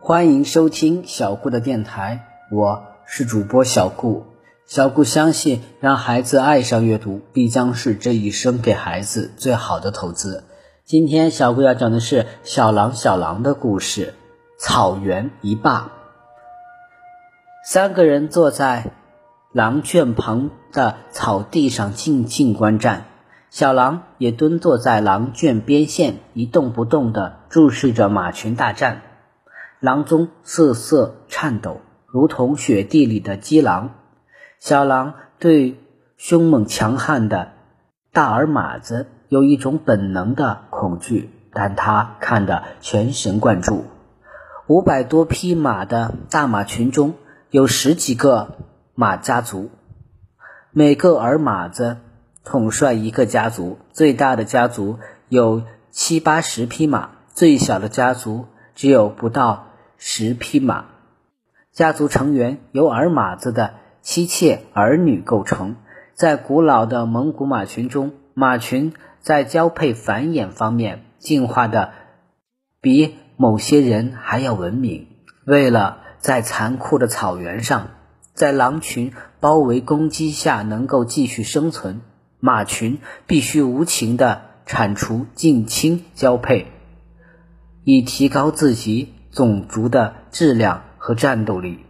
欢迎收听小顾的电台，我是主播小顾。小顾相信，让孩子爱上阅读，必将是这一生给孩子最好的投资。今天小顾要讲的是小狼小狼的故事。草原一霸，三个人坐在狼圈旁的草地上静静观战。小狼也蹲坐在狼圈边线，一动不动地注视着马群大战。狼中瑟瑟颤抖，如同雪地里的鸡狼。小狼对凶猛强悍的大耳马子有一种本能的恐惧，但他看得全神贯注。五百多匹马的大马群中有十几个马家族，每个儿马子统帅一个家族。最大的家族有七八十匹马，最小的家族只有不到。十匹马，家族成员由儿马子的妻妾儿女构成。在古老的蒙古马群中，马群在交配繁衍方面进化的比某些人还要文明。为了在残酷的草原上，在狼群包围攻击下能够继续生存，马群必须无情地铲除近亲交配，以提高自己。种族的质量和战斗力。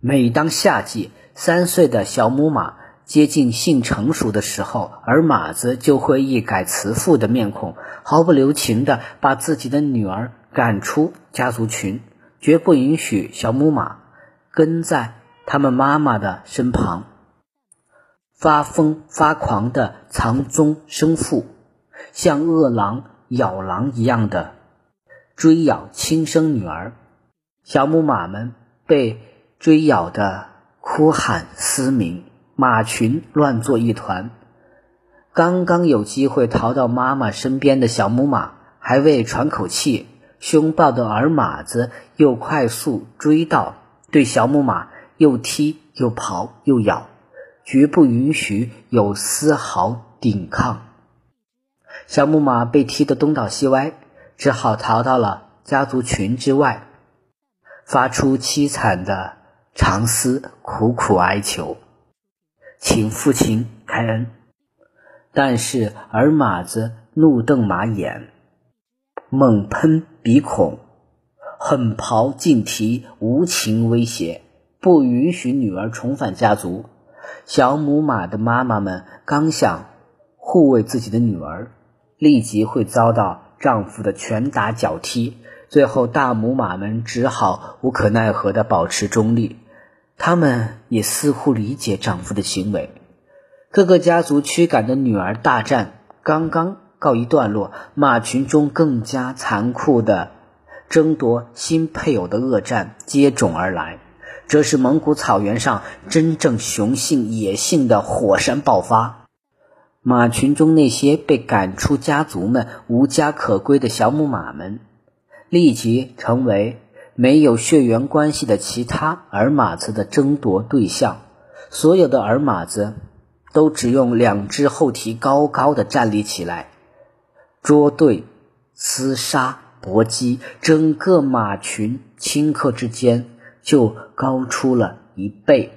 每当夏季，三岁的小母马接近性成熟的时候，而马子就会一改慈父的面孔，毫不留情地把自己的女儿赶出家族群，绝不允许小母马跟在他们妈妈的身旁。发疯发狂的藏中生父，像饿狼咬狼一样的。追咬亲生女儿，小母马们被追咬的哭喊嘶鸣，马群乱作一团。刚刚有机会逃到妈妈身边的小母马还未喘口气，凶暴的儿马子又快速追到，对小母马又踢又刨又咬，绝不允许有丝毫抵抗。小母马被踢得东倒西歪。只好逃到了家族群之外，发出凄惨的长嘶，苦苦哀求，请父亲开恩。但是儿马子怒瞪马眼，猛喷鼻孔，狠刨劲蹄，无情威胁，不允许女儿重返家族。小母马的妈妈们刚想护卫自己的女儿，立即会遭到。丈夫的拳打脚踢，最后大母马们只好无可奈何地保持中立。他们也似乎理解丈夫的行为。各个家族驱赶的女儿大战刚刚告一段落，马群中更加残酷的争夺新配偶的恶战接踵而来。这是蒙古草原上真正雄性野性的火山爆发。马群中那些被赶出家族们无家可归的小母马们，立即成为没有血缘关系的其他儿马子的争夺对象。所有的儿马子都只用两只后蹄高高的站立起来，捉对、厮杀、搏击，整个马群顷刻之间就高出了一倍。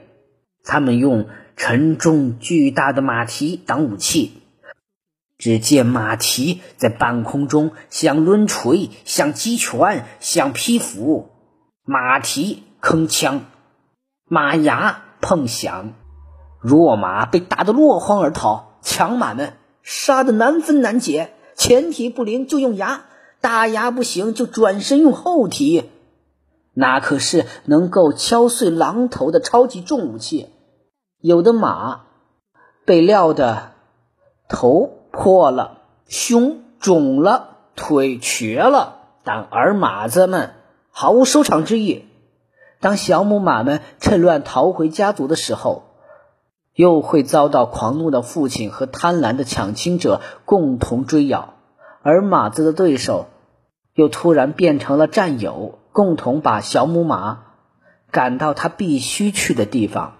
他们用。沉重巨大的马蹄当武器，只见马蹄在半空中像抡锤、像击拳、像劈斧，马蹄铿锵，马牙碰响，弱马被打得落荒而逃，强马们杀得难分难解，前蹄不灵就用牙，大牙不行就转身用后蹄，那可是能够敲碎狼头的超级重武器。有的马被撂的头破了，胸肿了，腿瘸了，但儿马子们毫无收场之意。当小母马们趁乱逃回家族的时候，又会遭到狂怒的父亲和贪婪的抢亲者共同追咬，而马子的对手又突然变成了战友，共同把小母马赶到他必须去的地方。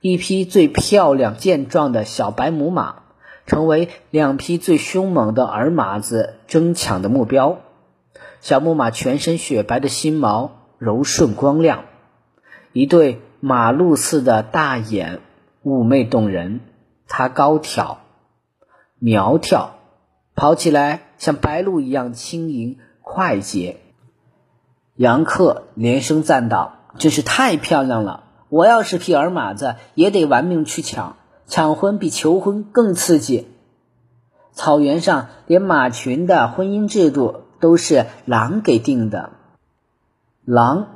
一匹最漂亮健壮的小白母马，成为两匹最凶猛的儿马子争抢的目标。小木马全身雪白的新毛柔顺光亮，一对马鹿似的大眼妩媚动人。它高挑、苗条，跑起来像白鹿一样轻盈快捷。杨克连声赞道：“真是太漂亮了！我要是匹尔马子，也得玩命去抢。抢婚比求婚更刺激。草原上连马群的婚姻制度都是狼给定的。狼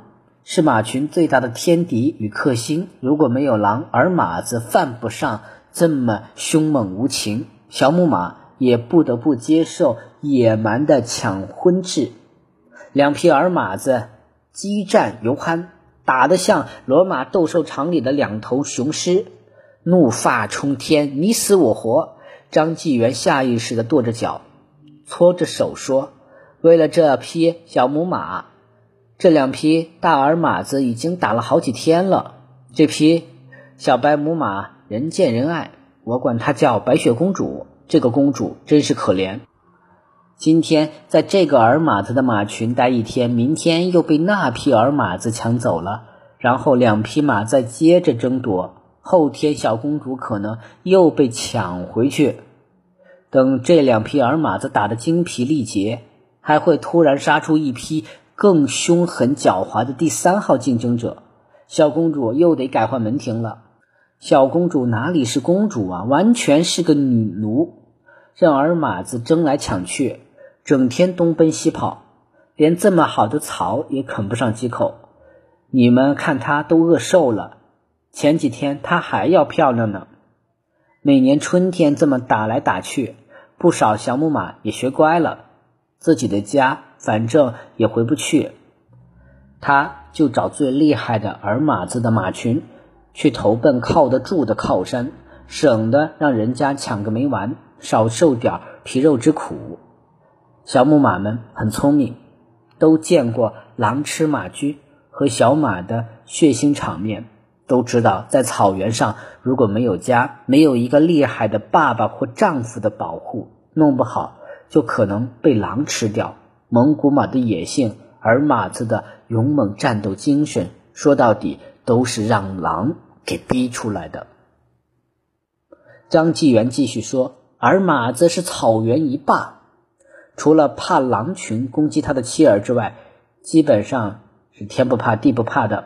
是马群最大的天敌与克星，如果没有狼，儿马子犯不上这么凶猛无情。小母马也不得不接受野蛮的抢婚制。”两匹尔马子激战犹酣，打得像罗马斗兽场里的两头雄狮，怒发冲天，你死我活。张纪元下意识地跺着脚，搓着手说：“为了这匹小母马，这两匹大耳马子已经打了好几天了。这匹小白母马人见人爱，我管它叫白雪公主。这个公主真是可怜。”今天在这个儿马子的马群待一天，明天又被那匹儿马子抢走了，然后两匹马再接着争夺，后天小公主可能又被抢回去。等这两匹儿马子打得精疲力竭，还会突然杀出一批更凶狠狡猾的第三号竞争者，小公主又得改换门庭了。小公主哪里是公主啊，完全是个女奴，让儿马子争来抢去。整天东奔西跑，连这么好的草也啃不上几口。你们看他都饿瘦了。前几天他还要漂亮呢。每年春天这么打来打去，不少小母马也学乖了，自己的家反正也回不去，他就找最厉害的儿马子的马群去投奔靠得住的靠山，省得让人家抢个没完，少受点皮肉之苦。小母马们很聪明，都见过狼吃马驹和小马的血腥场面，都知道在草原上如果没有家，没有一个厉害的爸爸或丈夫的保护，弄不好就可能被狼吃掉。蒙古马的野性，而马子的勇猛战斗精神，说到底都是让狼给逼出来的。张纪元继续说：“而马子是草原一霸。”除了怕狼群攻击他的妻儿之外，基本上是天不怕地不怕的，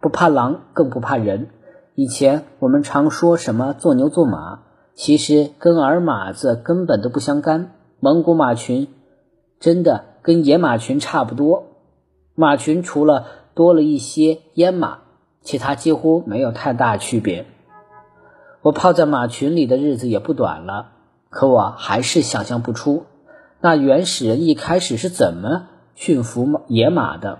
不怕狼，更不怕人。以前我们常说什么做牛做马，其实跟儿马子根本都不相干。蒙古马群真的跟野马群差不多，马群除了多了一些阉马，其他几乎没有太大区别。我泡在马群里的日子也不短了，可我还是想象不出。那原始人一开始是怎么驯服野马的？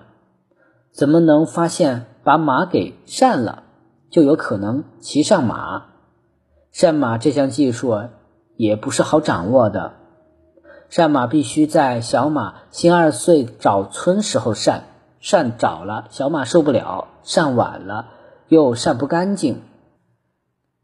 怎么能发现把马给善了，就有可能骑上马？善马这项技术也不是好掌握的。善马必须在小马新二岁找村时候善，善早了小马受不了，善晚了又善不干净。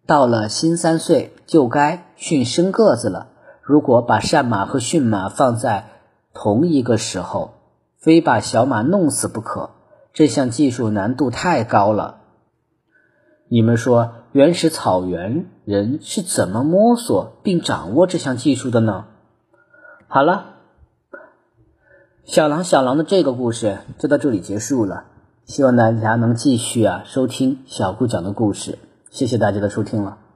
到了新三岁就该驯生个子了。如果把善马和驯马放在同一个时候，非把小马弄死不可。这项技术难度太高了。你们说，原始草原人是怎么摸索并掌握这项技术的呢？好了，小狼小狼的这个故事就到这里结束了。希望大家能继续啊收听小顾讲的故事。谢谢大家的收听了。